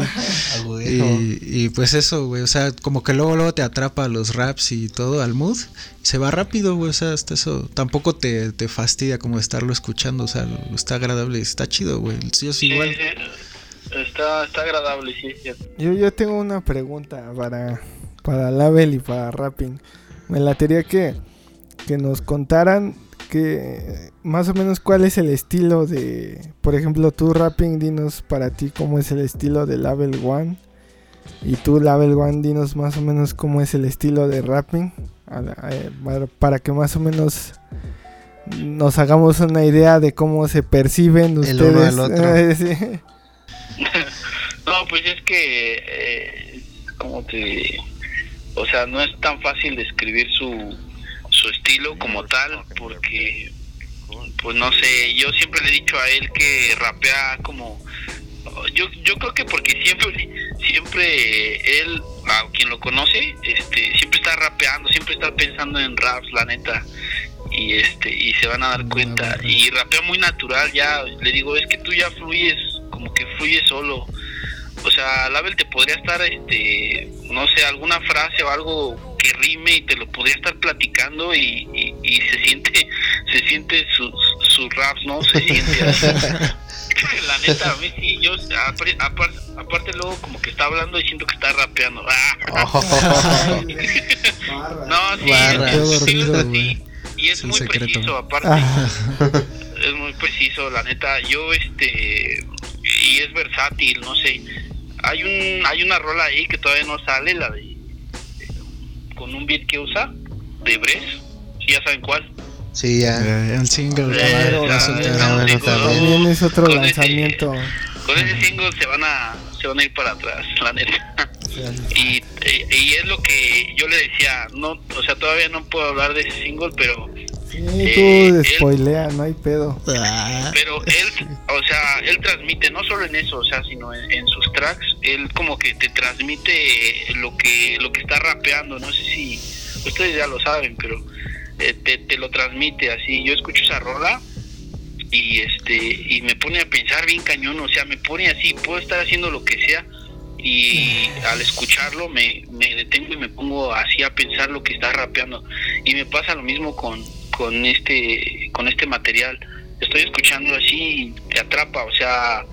Y, y pues eso, güey, o sea, como que luego, luego te atrapa los raps y todo al mood. Y se va rápido, güey, o sea, hasta eso tampoco te, te fastidia como estarlo escuchando, o sea, lo- está agradable, está chido, güey. Yo sí, igual. Sí, está, está agradable, sí. Yo, yo tengo una pregunta para, para Label y para Rapping. Me latería que, que nos contaran que más o menos cuál es el estilo de, por ejemplo, tú Rapping, dinos para ti cómo es el estilo de Label One. Y tú Label One, dinos más o menos cómo es el estilo de Rapping. eh, para- que más o menos nos hagamos una idea de cómo se perciben ustedes. El uno al otro. Sí. No, pues es que, eh, como te, o sea, no es tan fácil describir su, su estilo como tal, porque, pues no sé, yo siempre le he dicho a él que rapea como, yo, yo creo que porque siempre, siempre él, a quien lo conoce, este, siempre está rapeando, siempre está pensando en raps, la neta. Y este y se van a dar cuenta y rapea muy natural ya le digo es que tú ya fluyes como que fluyes solo o sea, Label te podría estar, este, no sé, alguna frase o algo que rime y te lo podría estar platicando y, y, y se siente se siente sus sus raps, ¿no? Se siente así. La neta, a mí sí, yo apar- apar- aparte luego como que está hablando y siento que está rapeando. Ah. No, sí, Barras. es, sí, dormido, así. güey. Y es muy secreto. preciso, aparte. es muy preciso, la neta. Yo, este. Y es versátil, no sé. Hay un hay una rola ahí que todavía no sale, la de. Con un beat que usa, de Bres. Sí, ya saben cuál. Sí, ya. Eh, el single Eh, ya, ya, también. Es otro con ese- lanzamiento. Con ese single se van a se van a ir para atrás, la neta. Y, y, y es lo que yo le decía, no, o sea, todavía no puedo hablar de ese single, pero Sí, Eh, tú él- spoilea, no hay pedo. Ah, pero él, o sea, él transmite no solo en eso, o sea, sino en, en sus tracks, él como que te transmite lo que lo que está rapeando, no sé si ustedes ya lo saben, pero eh, te, te lo transmite así. Yo escucho esa rola y este y me pone a pensar bien cañón, o sea, me pone así, puedo estar haciendo lo que sea y al escucharlo me, me detengo y me pongo así a pensar lo que está rapeando y me pasa lo mismo con con este con este material estoy escuchando así y te atrapa o sea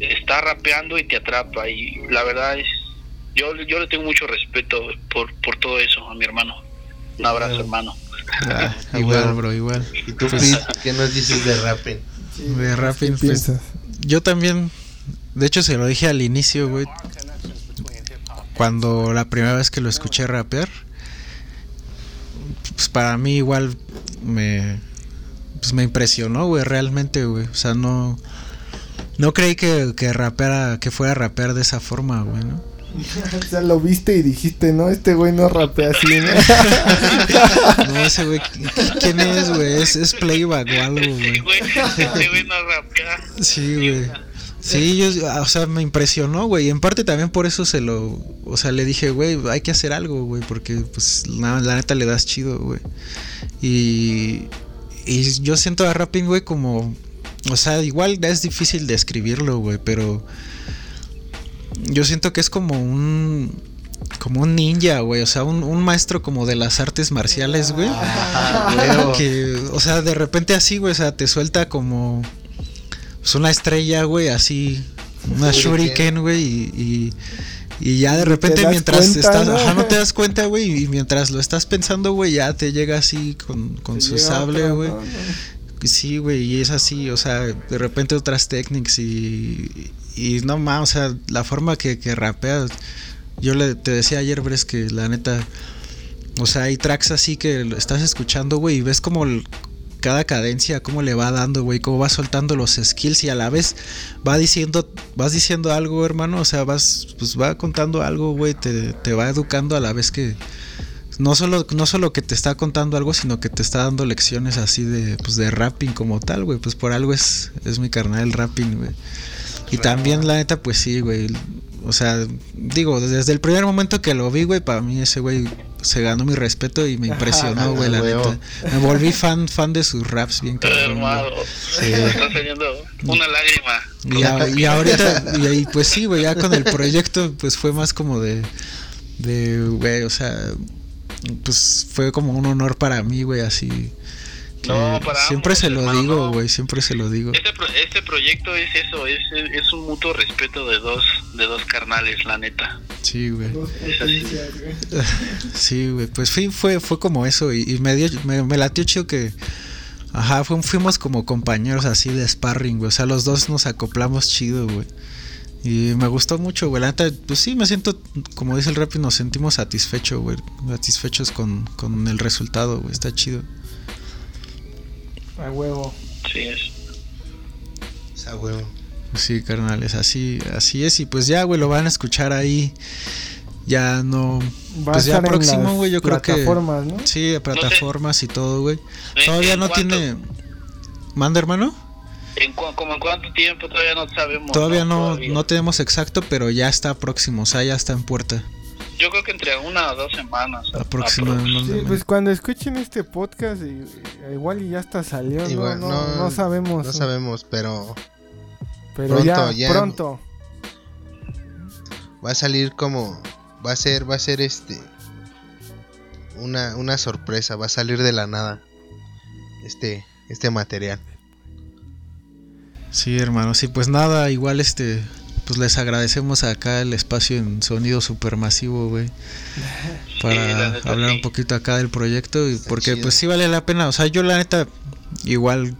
está rapeando y te atrapa y la verdad es yo yo le tengo mucho respeto por por todo eso a mi hermano un abrazo hermano ah, igual, bro, igual. ¿Y tú, Pues, Pete, qué nos dices de rapping? de rapping, ¿Qué pues, piensas? yo también, de hecho se lo dije al inicio, güey, cuando la primera vez que lo escuché rapear, pues para mí igual me, pues me impresionó, güey, realmente, güey, o sea, no, no creí que, que rapeara, que fuera a rapear de esa forma, güey, ¿no? O sea, lo viste y dijiste, no, este güey no rapea así, ¿no? No, ese güey, ¿qui- ¿quién es, güey? Es, es playback o algo, güey. güey, este güey no rapea. Sí, güey. Sí, yo, o sea, me impresionó, güey. Y en parte también por eso se lo, o sea, le dije, güey, hay que hacer algo, güey, porque pues la, la neta le das chido, güey. Y, y yo siento a rapping, güey, como, o sea, igual es difícil describirlo, güey, pero yo siento que es como un, como un ninja, güey, o sea, un, un maestro como de las artes marciales, güey. que, o sea, de repente así, güey, o sea, te suelta como pues una estrella, güey, así, una shuriken, güey, y, y, y ya de repente mientras cuenta, estás, ¿no? ajá, no te das cuenta, güey, y mientras lo estás pensando, güey, ya te llega así con, su sable, güey. Sí, güey, y es así, o sea, de repente otras técnicas y, y no más, o sea, la forma que, que rapeas. Yo le, te decía ayer, Bres, que la neta, o sea, hay tracks así que lo estás escuchando, güey, y ves como el- cada cadencia, cómo le va dando, güey, cómo va soltando los skills y a la vez va diciendo, vas diciendo algo, hermano, o sea, vas, pues va contando algo, güey, te, te va educando a la vez que, no solo, no solo que te está contando algo, sino que te está dando lecciones así de, pues, de rapping como tal, güey. Pues por algo es, es mi carnal el rapping, güey. Y también, la neta, pues sí, güey. O sea, digo, desde el primer momento que lo vi, güey, para mí ese güey se ganó mi respeto y me impresionó, güey, la neta. Me volví fan, fan de sus raps bien cabrón, me está una lágrima. Y, a- y ahorita, y ahí, pues sí, güey, ya con el proyecto, pues fue más como de, de, güey, o sea, pues fue como un honor para mí, güey, así. Que No, para siempre ambos, se lo hermano, digo, no. güey, siempre se lo digo. Este, pro- este proyecto es eso, es, es un mutuo respeto de dos, de dos carnales, la neta. Sí, güey. Sí, güey, pues fui, fue, fue como eso y, y me, dio, me, me latió chido que, ajá, fu- fuimos como compañeros así de sparring, güey, o sea, los dos nos acoplamos chido, güey. Y me gustó mucho, güey, la neta, pues sí, me siento, como dice el rap, y nos sentimos satisfechos, güey, satisfechos con, con el resultado, güey, está chido. A huevo. Sí, es. Esa huevo. Sí, carnales, así, así es, y pues ya, güey, lo van a escuchar ahí, ya no... Va Pues a ya estar próximo, güey, yo creo que- plataformas, ¿no? Sí, de plataformas y todo, güey. ¿En- Todavía no cuánto? tiene... ¿Manda, hermano? ¿En cu- como en cuánto tiempo todavía no sabemos? Todavía no, Todavía. no tenemos exacto, pero ya está próximo, o sea, ya está en puerta. Yo creo que entre una o dos semanas. Aproximadamente. Sí, pues cuando escuchen este podcast, igual y ya hasta salió, ¿no? Igual, no, no- no sabemos. No sabemos, pero Pero Pronto, ya, ya. pronto. va a salir como. Va a ser, va a ser este. una, una sorpresa, va a salir de la nada este, este material. Sí, hermano, sí, pues nada, igual este, pues les agradecemos acá el espacio en sonido supermasivo, güey. Para hablar sí. un poquito acá del proyecto y Está porque chido. pues sí vale la pena, o sea, yo la neta igual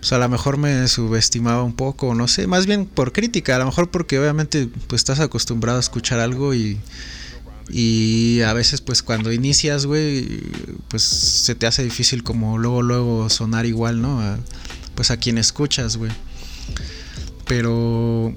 pues a lo mejor me subestimaba un poco, no sé, más bien por crítica, a lo mejor porque obviamente pues estás acostumbrado a escuchar algo y y a veces pues cuando inicias, güey, pues se te hace difícil como luego luego sonar igual, ¿no? A- pues a quien escuchas, güey. Pero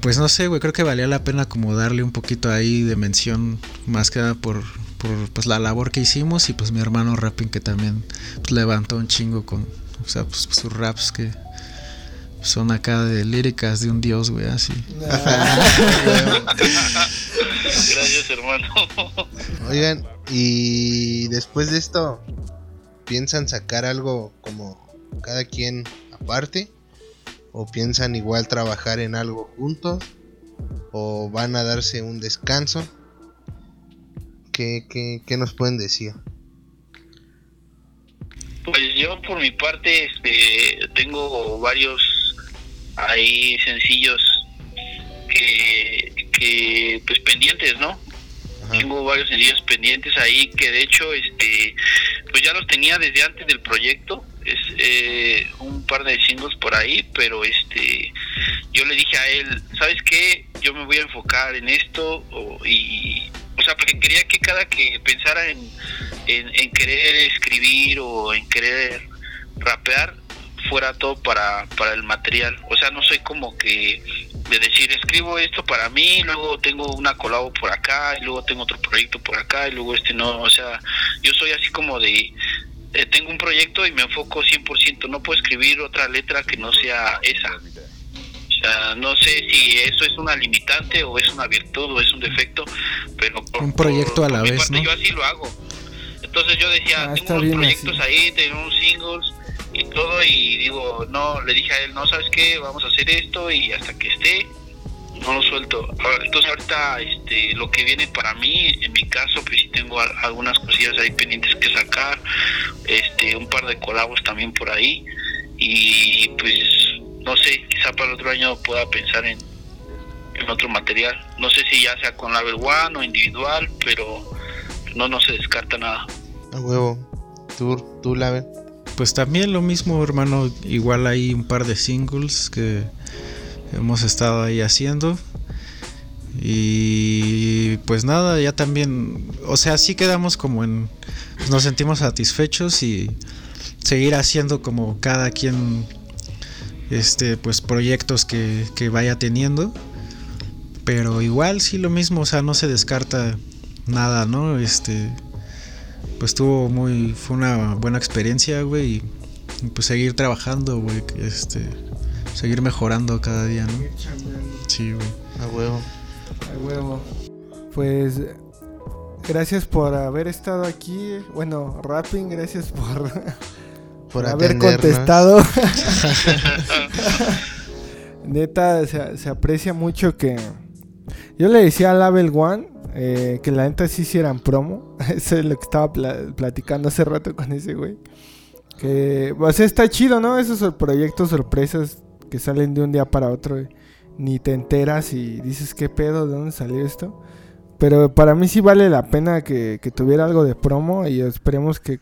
pues no sé, güey, creo que valía la pena como darle un poquito ahí de mención, más que nada por, por pues la labor que hicimos y pues mi hermano Rapping que también pues, levantó un chingo con, o sea, pues sus raps que son acá de líricas de un dios, güey, así. Gracias, hermano. Oigan, y después de esto, ¿piensan sacar algo como cada quien aparte? ¿O piensan igual trabajar en algo juntos? ¿O van a darse un descanso? ¿Qué, qué, qué nos pueden decir? Pues yo por mi parte este tengo varios ahí sencillos que, que pues pendientes, ¿no? Ajá. Tengo varios sencillos pendientes ahí que de hecho este pues ya los tenía desde antes del proyecto, es eh, un par de singles por ahí, pero este yo le dije a él, ¿sabes qué? Yo me voy a enfocar en esto o- y o sea, porque quería que cada que pensara en, en, querer escribir o en querer rapear fuera todo para, para el material. O sea, no soy como que de decir escribo esto para mí, luego tengo una colabo por acá y luego tengo otro proyecto por acá y luego este no. O sea, yo soy así como de eh, tengo un proyecto y me enfoco 100%, no puedo escribir otra letra que no sea esa. O sea, no sé si eso es una limitante o es una virtud o es un defecto, pero por, Un proyecto a la vez, parte ¿no? yo así lo hago. Entonces yo decía, Ah, tengo unos proyectos así. ahí, tengo unos singles y todo y digo, no, le dije a él, no, ¿sabes qué? Vamos a hacer esto y hasta que esté, no lo suelto. Entonces ahorita este, lo que viene para mí, en mi caso, pues sí tengo al- algunas cosillas ahí pendientes que sacar, este, un par de colabos también por ahí y pues no sé, quizá para el otro año pueda pensar en, en otro material. No sé si ya sea con Label One o individual, pero no, no se descarta nada. A huevo. Tú, tú la ven. Pues también lo mismo, hermano. Igual hay un par de singles que hemos estado ahí haciendo. Y pues nada, ya también, o sea, sí quedamos como en, pues nos sentimos satisfechos y seguir haciendo como cada quien, este, pues proyectos que, que vaya teniendo. Pero igual sí lo mismo, o sea, no se descarta nada, ¿no? Este, pues tuvo muy, fue una buena experiencia, güey, y, pues seguir trabajando, güey, este, seguir mejorando cada día, ¿no? Sí, güey. A huevo. A huevo. Pues gracias por haber estado aquí. Bueno, rapping, gracias por, Por haber contestado. neta, se, se aprecia mucho que... Yo le decía a Label One eh, que la neta sí hicieran promo. Eso es lo que estaba pla- platicando hace rato con ese güey. Que, o sea, está chido, ¿no? Esos son proyectos sorpresas que salen de un día para otro. Ni te enteras y dices, ¿qué pedo? ¿De dónde salió esto? Pero para mí sí vale la pena que, que tuviera algo de promo y esperemos que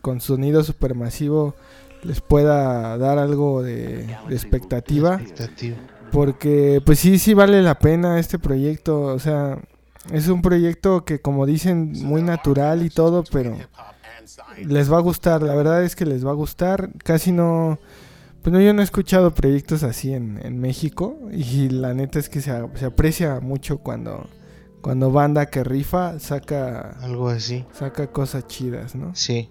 con sonido supermasivo les pueda dar algo de, de expectativa. Expectativa. Porque pues sí, sí vale la pena este proyecto. O sea, es un proyecto que como dicen muy natural y todo, pero les va a gustar. La verdad es que les va a gustar. Casi no... Pues no, yo no he escuchado proyectos así en, en México. Y la neta es que se, se aprecia mucho cuando, cuando banda que rifa saca, Algo así. saca cosas chidas, ¿no? Sí.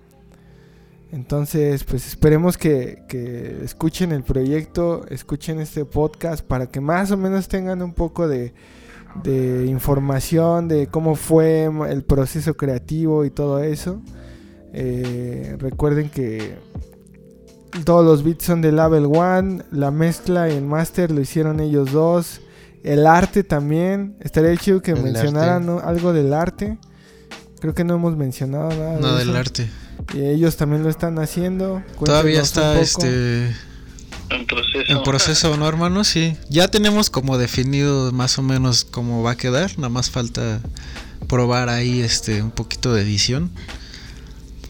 Entonces, pues esperemos que, que escuchen el proyecto, escuchen este podcast para que más o menos tengan un poco de, de información de cómo fue el proceso creativo y todo eso. Eh, recuerden que todos los beats son de Label One, la mezcla y el master lo hicieron ellos dos. El arte también, estaría chido que El mencionaran algo del arte. Creo que no hemos mencionado nada. de No del arte. Y ellos también lo están haciendo. Todavía está este En proceso. en proceso, ¿no, hermano? Sí. Ya tenemos como definido más o menos cómo va a quedar. Nada más falta probar ahí este un poquito de edición.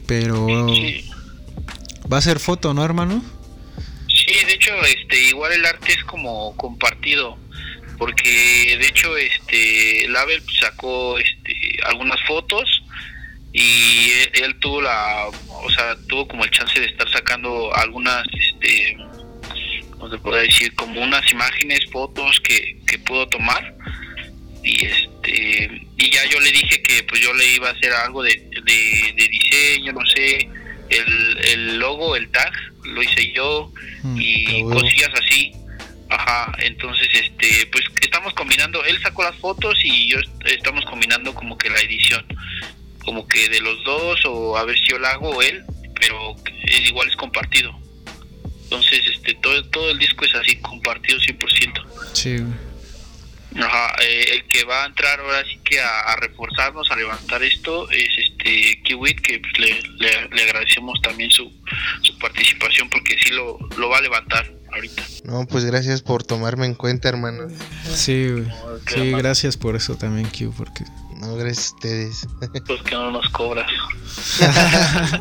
Pero Sí. Va a ser foto, ¿no, hermano? Sí, de hecho, este, igual el arte es como compartido, porque de hecho, este, Label sacó, este, algunas fotos y él, él tuvo la, o sea, tuvo como el chance de estar sacando algunas, este, ¿cómo se puede decir? Como unas imágenes, fotos que, que pudo tomar y este, y ya yo le dije que pues yo le iba a hacer algo de, de diseño, no sé, el, el logo, el tag, lo hice yo Mm, y cosillas así. Ajá, entonces este, pues estamos combinando, él sacó las fotos y yo est- estamos combinando como que la edición, como que de los dos o a ver si yo la hago o él, pero es igual es compartido. Entonces, este, todo, todo el disco es así, compartido 100%. Sí. Ajá, eh, el que va a entrar ahora sí que a, a reforzarnos, a levantar esto, es este Kiwit, que pues, le, le, le agradecemos también su, su participación porque sí lo, lo va a levantar ahorita. No, pues gracias por tomarme en cuenta, hermano. Sí, güey. qué Sí, gracias por eso también, Q, porque No, gracias a ustedes. Pues que no nos cobras.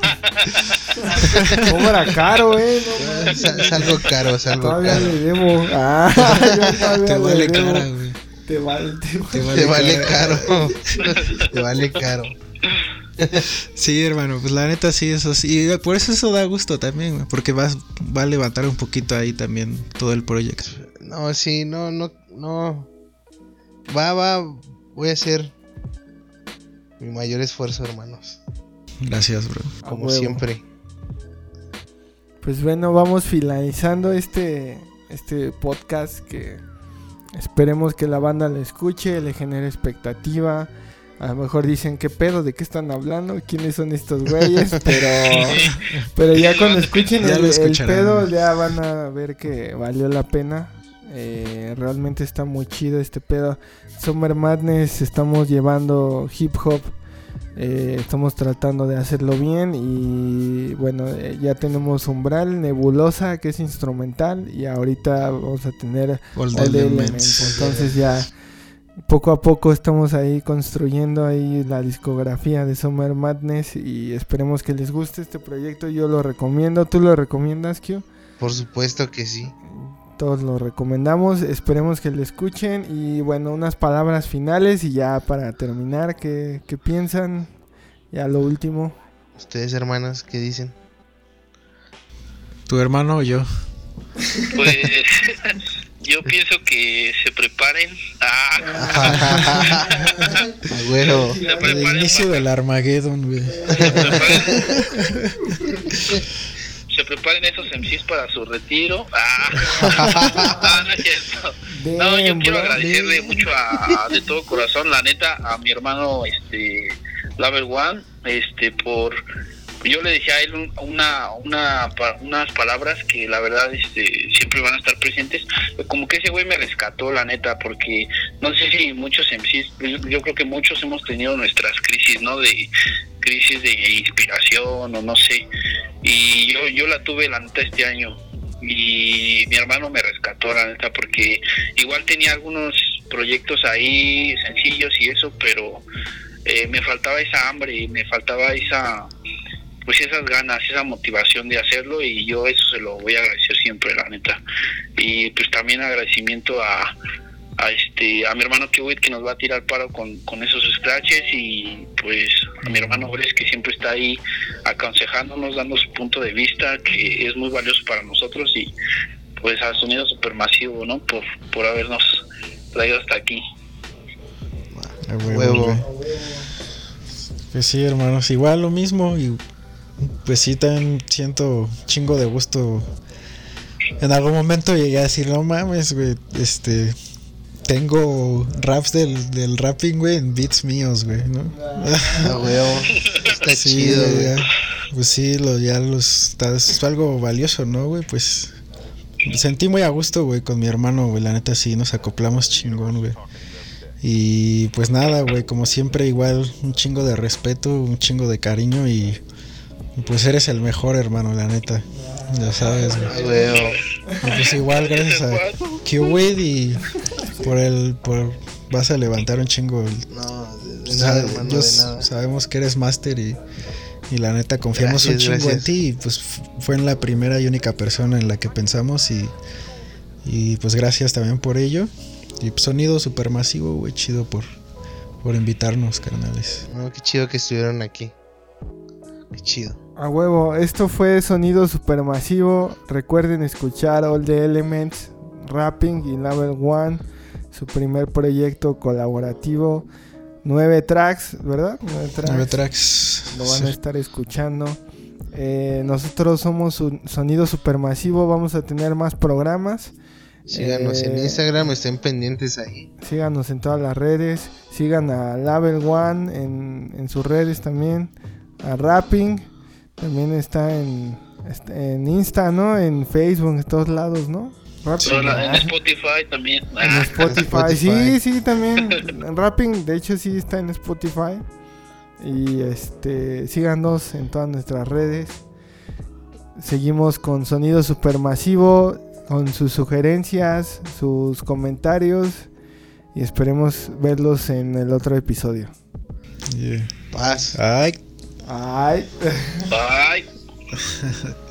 Cobra caro, eh. no mames. Es, es algo caro, es algo Todavía caro. le debo. Ah, te le vale debo. cara, güey. Te vale, te vale. Te Te vale caro. Te vale caro. Sí, hermano, pues la neta sí, eso sí. Y por eso eso da gusto también, güey, porque va, va a levantar un poquito ahí también todo el proyecto. No, sí, no, no, no. Va, va. Voy a hacer mi mayor esfuerzo, hermanos. Gracias, bro. Como siempre. Pues bueno, vamos finalizando este, este podcast que esperemos que la banda le escuche, le genere expectativa. A lo mejor dicen qué pedo, de qué están hablando, quiénes son estos güeyes, pero, pero ya cuando escuchen Ya el, pedo ya van a ver que valió la pena. Eh, realmente está muy chido este pedo. Summer Madness estamos llevando hip hop eh, estamos tratando de hacerlo bien y bueno, eh, ya tenemos Umbral, Nebulosa, que es instrumental, y ahorita vamos a tener All All Elements. Entonces ya poco a poco estamos ahí construyendo ahí la discografía de Summer Madness y esperemos que les guste este proyecto. Yo lo recomiendo. ¿Tú lo recomiendas, Q? Por supuesto que sí. Todos lo recomendamos. Esperemos que lo escuchen. Y bueno, unas palabras finales y ya para terminar, ¿qué, qué piensan? Ya lo último. Ustedes, hermanos, ¿qué dicen? ¿Tu hermano o yo? Pues yo pienso que se preparen. Ah, A huevo. se El preparen inicio para- del Armageddon, güey. se preparen, esos MCs para su retiro. Ah, no, no es cierto. No, yo quiero agradecerle mucho a, a- de todo corazón, la neta, a mi hermano, este, Laver One, este, por, yo le decía a él un- una, una, unas palabras que la verdad, este, siempre van a estar presentes, como que ese güey me rescató, la neta, porque no sé si muchos MCs, yo, yo creo que muchos hemos tenido nuestras crisis, ¿no? De crisis de inspiración o no sé, y yo, yo la tuve, la neta, este año, y mi hermano me rescató la neta porque igual tenía algunos proyectos ahí sencillos y eso pero eh, me faltaba esa hambre me faltaba esa pues esas ganas esa motivación de hacerlo y yo eso se lo voy a agradecer siempre la neta. Y pues también agradecimiento a a este a mi hermano Kiwit que nos va a tirar paro con, con esos scratches y pues a mi hermano Bres que siempre está ahí aconsejándonos dando su punto de vista que es muy valioso para nosotros y pues a Sonido Supermasivo no por por habernos traído hasta aquí. Huevo. Pues sí, hermanos, igual lo mismo y pues sí también siento chingo de gusto. En algún momento llegué a decir, no mames, güey, este tengo raps del, del rapping, güey, en beats míos, güey, ¿no? A huevo. Está Sí, chido, güey, güey. ya. Pues sí, lo, ya los, está- es algo valioso, ¿no, güey? Pues sentí muy a gusto, güey, con mi hermano, güey. La neta sí, nos acoplamos chingón, güey. Y pues nada, güey, como siempre igual un chingo de respeto, un chingo de cariño y pues eres el mejor hermano, la neta. Ya sabes, güey. Y pues igual gracias a Q-Wade y por el por vas a levantar un chingo el- No, de, nada, hermano, de nada. sabemos que eres máster y, y la neta confiamos un chingo gracias. en ti y pues fue en la primera y única persona en la que pensamos y, y pues gracias también por ello. Y pues, sonido supermasivo, güey, chido por, por invitarnos, carnales. No, qué chido que estuvieron aquí. Qué chido. A huevo, esto fue Sonido Supermasivo. Recuerden escuchar All the Elements, Rapping y Level One, su primer proyecto colaborativo. Nueve tracks, ¿verdad? Nueve tracks. Nueve tracks. Lo van a estar escuchando. Eh, nosotros somos un Sonido Supermasivo. Vamos a tener más programas. Síganos en Eh, Instagram, estén pendientes ahí. Síganos en todas las redes. Sigan a Label One en, en sus redes también. A Rapping. También está en, está en Insta, ¿no? En Facebook, en todos lados, ¿no? Rapping. La- en. Spotify también. En Ah, Spotify. Spotify. Sí, sí, también. Rapping, de hecho, sí está en Spotify. Y este, síganos en todas nuestras redes. Seguimos con Sonido Supermasivo, con sus sugerencias, sus comentarios. Y esperemos verlos en el otro episodio. Yeah. Paz. Ay, Ay. Bye. Sonido